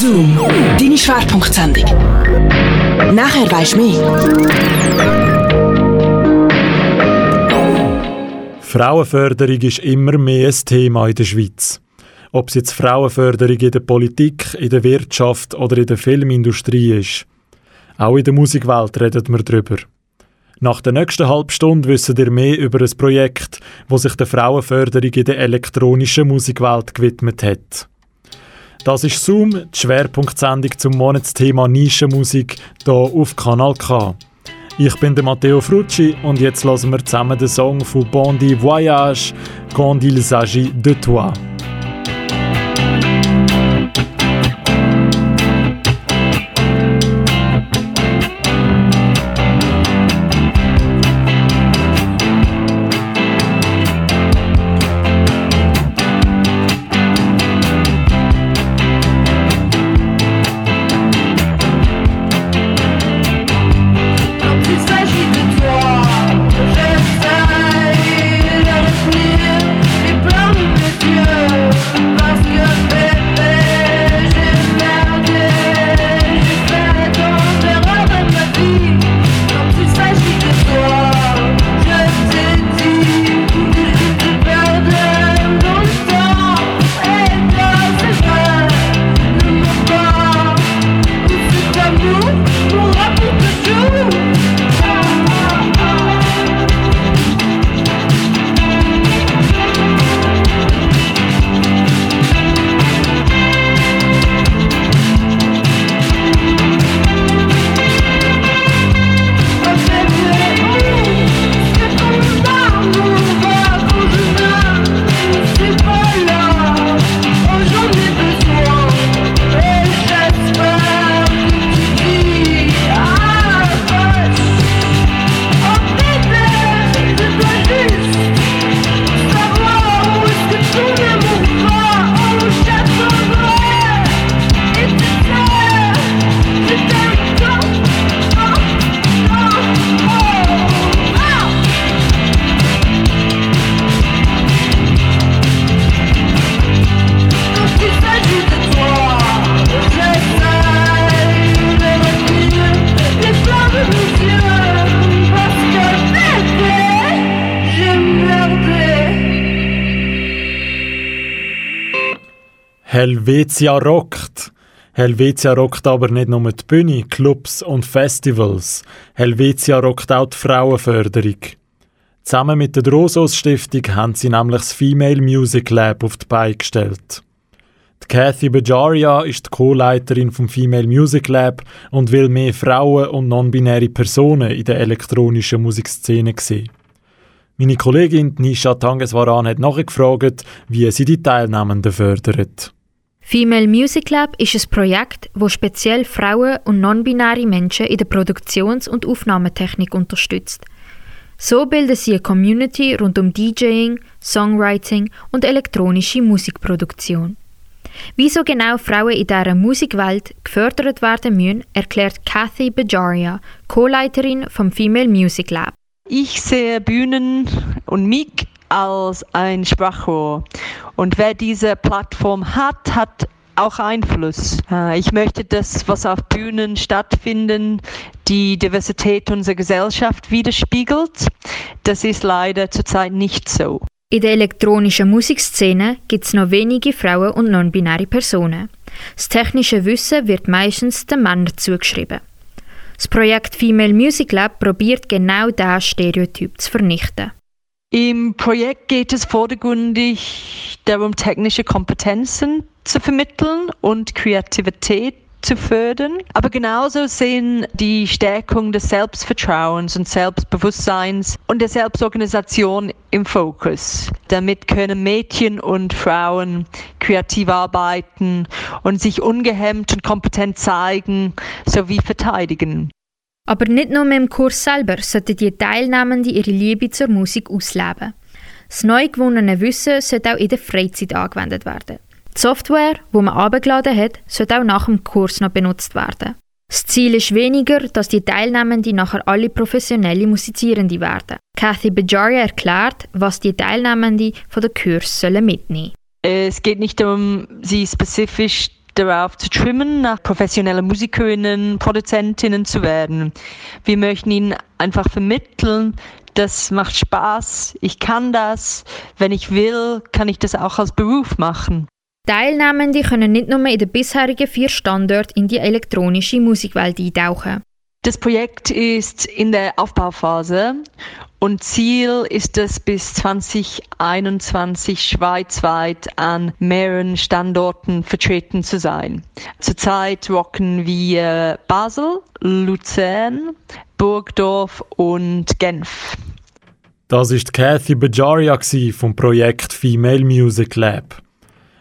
Zoom, deine Schwerpunktsendung. Nachher weisst du mehr. Frauenförderung ist immer mehr ein Thema in der Schweiz. Ob es jetzt Frauenförderung in der Politik, in der Wirtschaft oder in der Filmindustrie ist. Auch in der Musikwelt redet man darüber. Nach der nächsten halben Stunde wissen ihr mehr über ein Projekt, das sich der Frauenförderung in der elektronischen Musikwelt gewidmet hat. Das ist Zoom, die Schwerpunktsendung zum Monatsthema Nischenmusik hier auf Kanal K. Ich bin der Matteo Frucci und jetzt hören wir zusammen den Song von Bondi Voyage, Quand il s'agit de toi. Helvetia rockt. Helvetia rockt aber nicht nur die Bühne, Clubs und Festivals. Helvetia rockt auch die Frauenförderung. Zusammen mit der Drosos Stiftung haben sie nämlich das Female Music Lab auf die Beine gestellt. Die Kathy Bajaria ist die Co-Leiterin vom Female Music Lab und will mehr Frauen und non-binäre Personen in der elektronischen Musikszene sehen. Meine Kollegin Nisha Tangeswaran hat nachgefragt, wie sie die Teilnehmenden fördert. Female Music Lab ist ein Projekt, das speziell Frauen und non-binäre Menschen in der Produktions- und Aufnahmetechnik unterstützt. So bilden sie eine Community rund um DJing, Songwriting und elektronische Musikproduktion. Wieso genau Frauen in dieser Musikwelt gefördert werden müssen, erklärt Kathy Bajaria, Co-Leiterin vom Female Music Lab. Ich sehe Bühnen und mich als ein Sprachrohr. Und wer diese Plattform hat, hat auch Einfluss. Äh, ich möchte das, was auf Bühnen stattfindet, die Diversität unserer Gesellschaft widerspiegelt. Das ist leider zurzeit nicht so. In der elektronischen Musikszene gibt es noch wenige Frauen und non-binäre Personen. Das technische Wissen wird meistens den Männern zugeschrieben. Das Projekt Female Music Lab probiert genau diesen Stereotyp zu vernichten. Im Projekt geht es vordergründig darum, technische Kompetenzen zu vermitteln und Kreativität zu fördern. Aber genauso sehen die Stärkung des Selbstvertrauens und Selbstbewusstseins und der Selbstorganisation im Fokus. Damit können Mädchen und Frauen kreativ arbeiten und sich ungehemmt und kompetent zeigen sowie verteidigen. Aber nicht nur mit dem Kurs selber sollten die Teilnehmenden ihre Liebe zur Musik ausleben. Das neu gewonnene Wissen sollte auch in der Freizeit angewendet werden. Die Software, die man abgeladen hat, sollte auch nach dem Kurs noch benutzt werden. Das Ziel ist weniger, dass die Teilnehmenden nachher alle professionelle Musizierende werden. Kathy Bajaria erklärt, was die Teilnehmenden von der Kurs mitnehmen sollen Es geht nicht darum, sie spezifisch darauf zu trimmen, nach professionellen Musikerinnen, Produzentinnen zu werden. Wir möchten ihnen einfach vermitteln, das macht Spaß, ich kann das, wenn ich will, kann ich das auch als Beruf machen. Teilnehmende können nicht nur in den bisherigen vier Standorten in die elektronische Musikwelt eintauchen. Das Projekt ist in der Aufbauphase und Ziel ist es bis 2021 schweizweit an mehreren Standorten vertreten zu sein. Zurzeit rocken wir Basel, Luzern, Burgdorf und Genf. Das ist Cathy Bajaria vom Projekt Female Music Lab.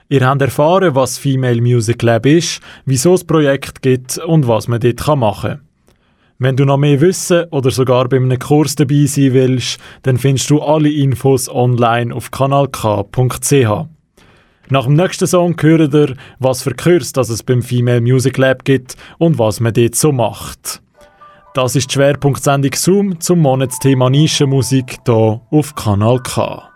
Ihr habt erfahren, was Female Music Lab ist, wieso es Projekt gibt und was man dort machen kann. Wenn du noch mehr wissen oder sogar bei einem Kurs dabei sein willst, dann findest du alle Infos online auf kanalk.ch. Nach dem nächsten Song hören ihr, was für Kurs dass es beim Female Music Lab gibt und was man dort so macht. Das ist die Schwerpunktsendung Zoom zum Monatsthema Nischenmusik hier auf Kanal K.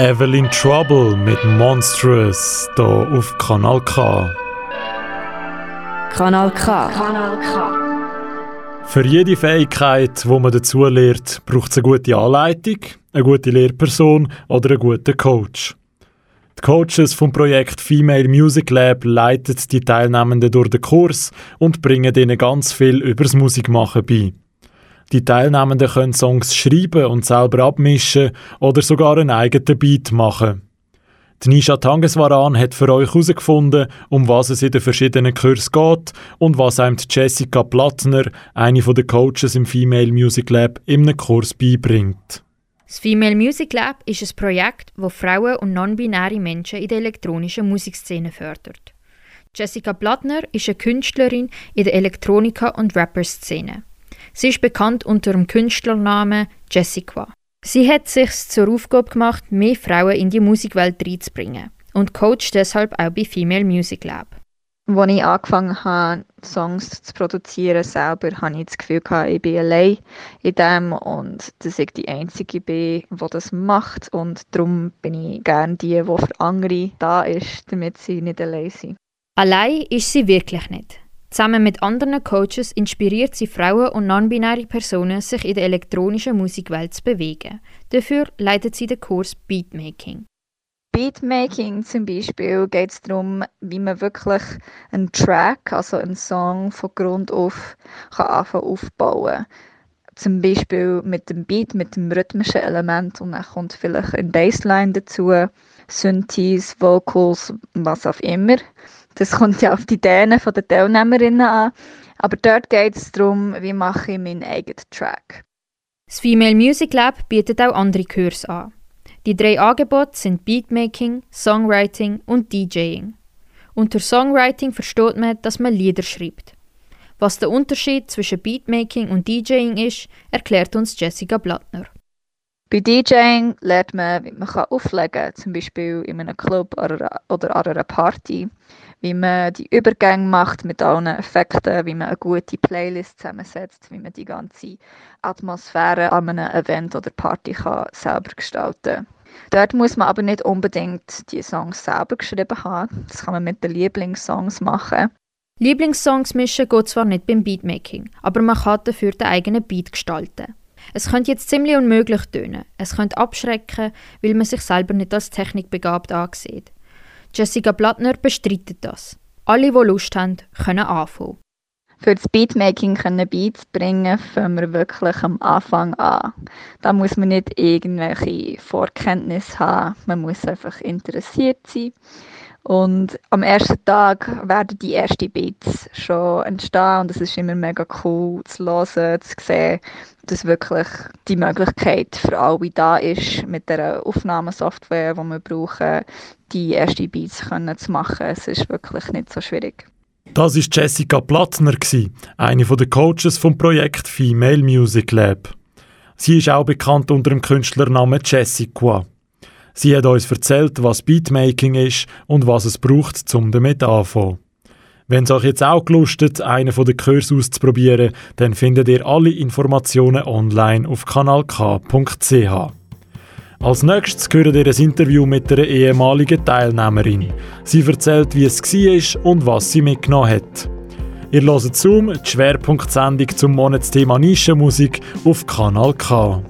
Evelyn Trouble mit Monstrous hier auf Kanal K. Kanal K. Kanal K. Für jede Fähigkeit, die man dazu lernt, braucht es eine gute Anleitung, eine gute Lehrperson oder einen guten Coach. Die Coaches vom Projekt Female Music Lab leiten die Teilnehmenden durch den Kurs und bringen ihnen ganz viel über das Musikmachen bei. Die Teilnehmenden können Songs schreiben und selber abmischen oder sogar einen eigenen Beat machen. Die Nisha Tangeswaran hat für euch herausgefunden, um was es in den verschiedenen Kursen geht und was einem Jessica Plattner, eine der Coaches im Female Music Lab, einem Kurs beibringt. Das Female Music Lab ist ein Projekt, das Frauen und non-binäre Menschen in der elektronischen Musikszene fördert. Jessica Plattner ist eine Künstlerin in der Elektronika- und Rapper-Szene. Sie ist bekannt unter dem Künstlernamen Jessica. Sie hat sich zur Aufgabe gemacht, mehr Frauen in die Musikwelt reinzubringen und coacht deshalb auch bei Female Music Lab. Als ich angefangen habe, Songs zu produzieren selber, habe ich das Gefühl, gehabt, ich bin allein in dem und dass ich die Einzige bin, die das macht. Und darum bin ich gerne die, die für andere da ist, damit sie nicht allein sind. Allein ist sie wirklich nicht. Zusammen mit anderen Coaches inspiriert sie Frauen und non-binäre Personen, sich in der elektronischen Musikwelt zu bewegen. Dafür leitet sie den Kurs Beatmaking. Beatmaking zum Beispiel geht es darum, wie man wirklich einen Track, also einen Song von Grund auf kann anfangen aufbauen Zum Beispiel mit dem Beat, mit dem rhythmischen Element und dann kommt vielleicht ein Bassline dazu, Synthes, Vocals, was auch immer. Das kommt ja auf die Ideen der Teilnehmerinnen an. Aber dort geht es darum, wie mache ich meinen eigenen Track. Das Female Music Lab bietet auch andere Kurse an. Die drei Angebote sind Beatmaking, Songwriting und DJing. Unter Songwriting versteht man, dass man Lieder schreibt. Was der Unterschied zwischen Beatmaking und DJing ist, erklärt uns Jessica Blattner. Bei DJing lernt man, wie man auflegen kann, zum Beispiel in einem Club oder an einer Party, wie man die Übergänge macht mit allen Effekten, wie man eine gute Playlist zusammensetzt, wie man die ganze Atmosphäre an einem Event oder Party kann selber gestalten kann. Dort muss man aber nicht unbedingt die Songs selber geschrieben haben. Das kann man mit den Lieblingssongs machen. Lieblingssongs mischen geht zwar nicht beim Beatmaking, aber man kann dafür den eigenen Beat gestalten. Es könnte jetzt ziemlich unmöglich tönen. Es könnte abschrecken, weil man sich selber nicht als technikbegabt ansieht. Jessica Blattner bestreitet das. Alle, die Lust haben, können anfangen. Für das Beatmaking können Beats bringen, fangen wir wirklich am Anfang an. Da muss man nicht irgendwelche Vorkenntnisse haben, man muss einfach interessiert sein. Und am ersten Tag werden die ersten Beats schon entstehen und es ist immer mega cool zu hören, zu sehen, dass wirklich die Möglichkeit für alle da ist, mit der Aufnahmesoftware, die wir brauchen, die ersten Beats können zu machen. Es ist wirklich nicht so schwierig. Das ist Jessica Plattner, eine der Coaches vom Projekt Female Music Lab. Sie ist auch bekannt unter dem Künstlernamen Jessica. Sie hat uns erzählt, was Beatmaking ist und was es braucht, um damit anzufangen. Wenn es euch jetzt auch gelustet, einen von den Kursen auszuprobieren, dann findet ihr alle Informationen online auf kanalk.ch. Als nächstes hören ihr ein Interview mit einer ehemaligen Teilnehmerin. Sie erzählt, wie es war und was sie mitgenommen hat. Ihr hört Zoom, die Schwerpunktsendung zum Monatsthema Nischenmusik auf Kanal K.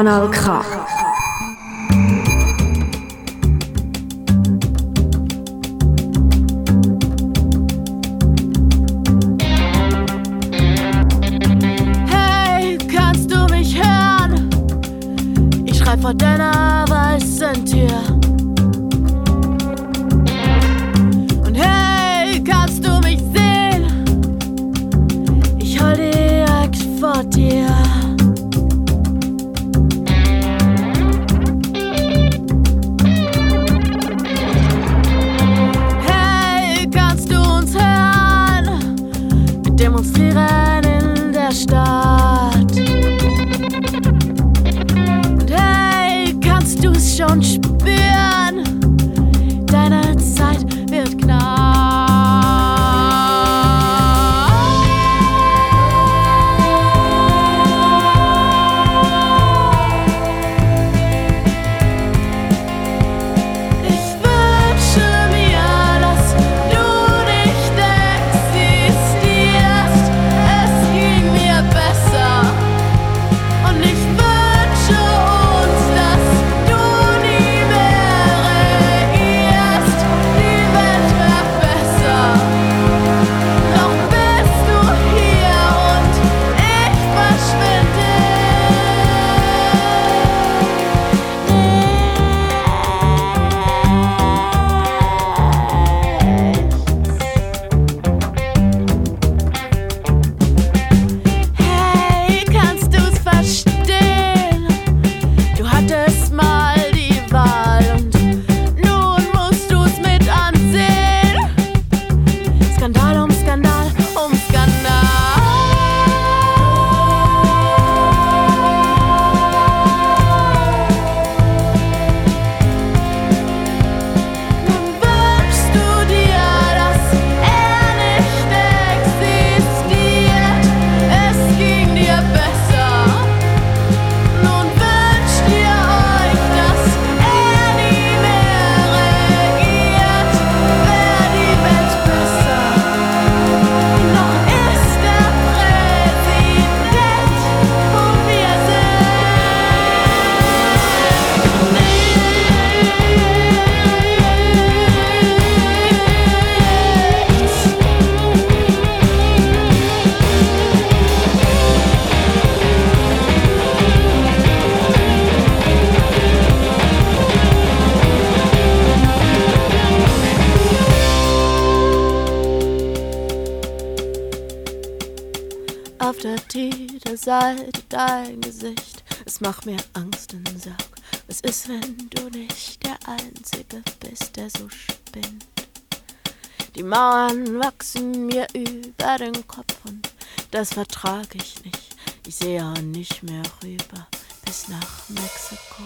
Kanal K. Titelseite dein Gesicht, es macht mir Angst und Sorg. Was ist, wenn du nicht der Einzige bist, der so spinnt? Die Mauern wachsen mir über den Kopf und das vertrag ich nicht. Ich sehe auch nicht mehr rüber bis nach Mexiko.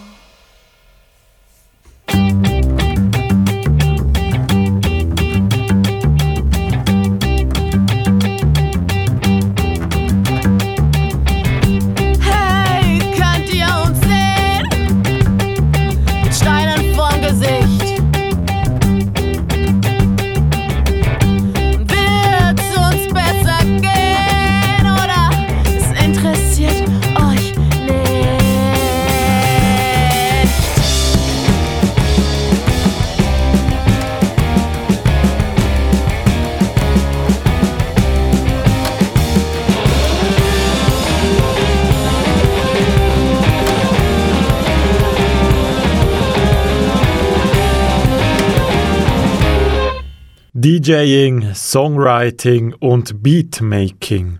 DJing, Songwriting und Beatmaking.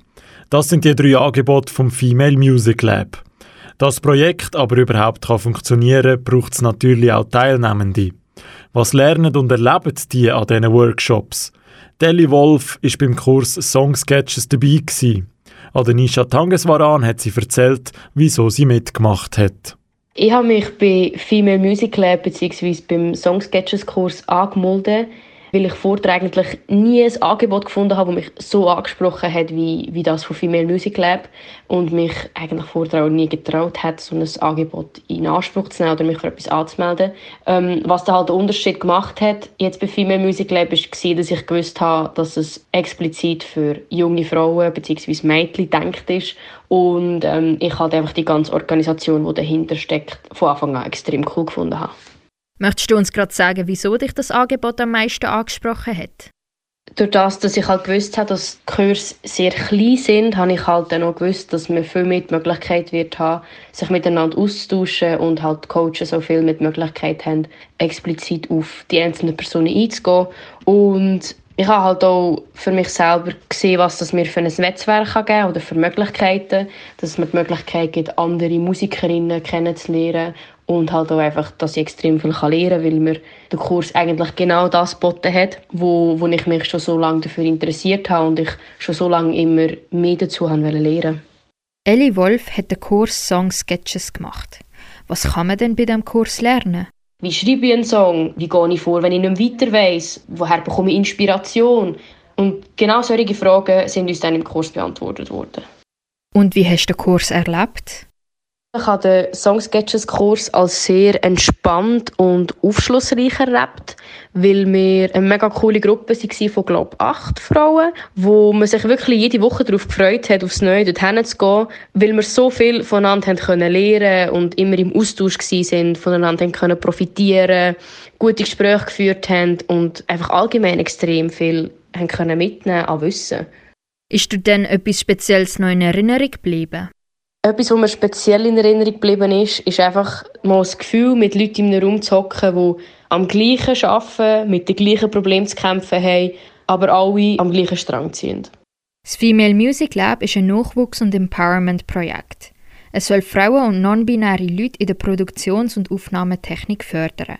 Das sind die drei Angebote vom Female Music Lab. Das Projekt aber überhaupt kann funktionieren, braucht es natürlich auch Teilnehmende. Was lernen und erleben die an diesen Workshops? Deli Wolf ist beim Kurs Song Sketches dabei gewesen. Adenisha Tangeswaran hat sie erzählt, wieso sie mitgemacht hat. Ich habe mich bei Female Music Lab bzw. beim Song Sketches Kurs angemeldet, weil ich vorher eigentlich nie ein Angebot gefunden habe, das mich so angesprochen hat, wie, wie das von Female Music Lab und mich eigentlich vorher nie getraut hat, so ein Angebot in Anspruch zu nehmen oder mich für etwas anzumelden. Ähm, was da halt den Unterschied gemacht hat, jetzt bei Female Music Lab, war, dass ich gewusst habe, dass es explizit für junge Frauen bzw. Mädchen gedacht ist und ähm, ich halt einfach die ganze Organisation, die dahinter steckt, von Anfang an extrem cool gefunden habe. Möchtest du uns gerade sagen, wieso dich das Angebot am meisten angesprochen hat? Durch das, dass ich halt gewusst habe, dass die Kurse sehr klein sind, habe ich halt dann auch gewusst, dass man viel mehr die Möglichkeit wird haben, sich miteinander auszutauschen und halt die Coaches so viel mit Möglichkeit haben, explizit auf die einzelnen Personen einzugehen. Und ich habe halt auch für mich selber gesehen, was das mir für ein Netzwerk geben kann oder für Möglichkeiten, dass es mir die Möglichkeit gibt, andere Musikerinnen kennenzulernen und halt auch einfach, dass ich extrem viel lernen kann, weil mir der Kurs eigentlich genau das geboten hat, wo, wo ich mich schon so lange dafür interessiert habe und ich schon so lange immer mehr dazu haben lernen Ellie Wolf hat den Kurs Song Sketches gemacht. Was kann man denn bei diesem Kurs lernen? Wie schreibe ich einen Song? Wie gehe ich vor, wenn ich nicht weiter weiss? Woher bekomme ich Inspiration? Und genau solche Fragen sind uns dann im Kurs beantwortet worden. Und wie hast du den Kurs erlebt? Ich habe den Songsketches-Kurs als sehr entspannt und aufschlussreich erlebt, weil wir eine mega coole Gruppe waren von, glaube ich, acht Frauen, wo man sich wirklich jede Woche darauf gefreut hat, aufs Neue dorthin zu gehen, weil wir so viel voneinander haben können lernen und immer im Austausch waren, voneinander haben können profitieren, gute Gespräche geführt haben und einfach allgemein extrem viel haben können mitnehmen an Wissen. Ist dir denn etwas Spezielles noch in Erinnerung geblieben? Etwas, was mir speziell in Erinnerung geblieben ist, ist einfach mal das Gefühl, mit Leuten in einem Raum zu hocken, die am gleichen arbeiten, mit den gleichen Problemen zu kämpfen haben, aber alle am gleichen Strang ziehen. Das Female Music Lab ist ein Nachwuchs- und Empowerment-Projekt. Es soll Frauen und non-binäre Leute in der Produktions- und Aufnahmetechnik fördern.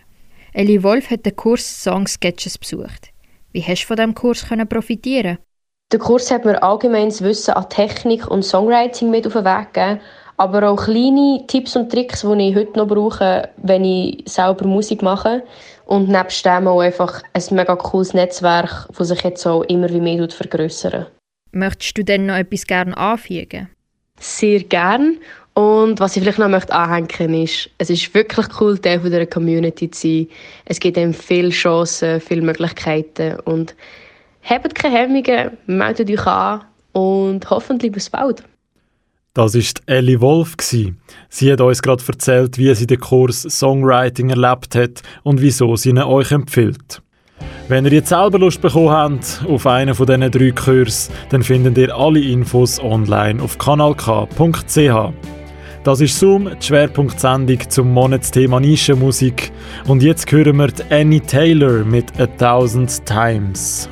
Ellie Wolf hat den Kurs Song Sketches besucht. Wie hast du von diesem Kurs profitieren der Kurs hat mir allgemeines Wissen an Technik und Songwriting mit auf den Weg gegeben, aber auch kleine Tipps und Tricks, die ich heute noch brauche, wenn ich selber Musik mache. Und nebst dem auch einfach ein mega cooles Netzwerk, das sich jetzt auch immer wie mehr vergrößern. Möchtest du denn noch etwas gerne anfügen? Sehr gern. Und was ich vielleicht noch möchte anhängen ist, es ist wirklich cool, Teil dieser Community zu sein. Es gibt einem viele Chancen, viele Möglichkeiten und Habt keine Hemmungen, meldet euch an und hoffentlich bis bald. Das ist Ellie Wolf. Sie hat uns gerade erzählt, wie sie den Kurs Songwriting erlebt hat und wieso sie ihn euch empfiehlt. Wenn ihr jetzt selber Lust bekommen habt auf einen von diesen drei Kursen, dann findet ihr alle Infos online auf kanalk.ch. Das ist Zoom, die Schwerpunktsendung zum Monatsthema Nischenmusik. Und jetzt hören wir Annie Taylor mit A Thousand Times.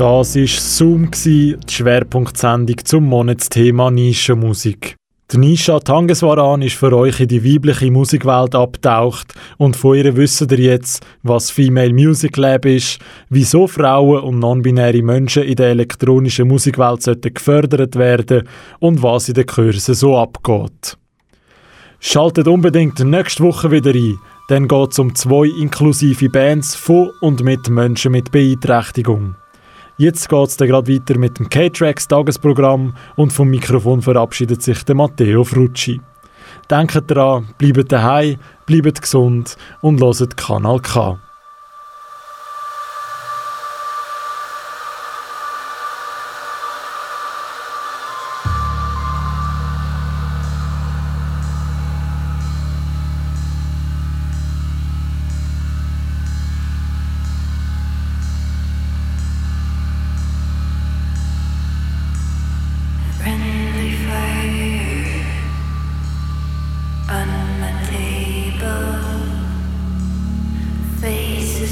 Das war Zoom, die Schwerpunktsendung zum Monatsthema Nischenmusik. Die Nisha Tangeswaran ist für euch in die weibliche Musikwelt abtaucht und von ihr wisst ihr jetzt, was Female Music Lab ist, wieso Frauen und non-binäre Menschen in der elektronischen Musikwelt sollten gefördert werden und was in den Kursen so abgeht. Schaltet unbedingt nächste Woche wieder ein, dann geht es um zwei inklusive Bands von und mit Menschen mit Beeinträchtigung. Jetzt geht es gerade weiter mit dem K-Tracks Tagesprogramm und vom Mikrofon verabschiedet sich der Matteo Frucci. Denkt daran, bleibt daheim, bleibt gesund und loset Kanal K.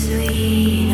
sweet.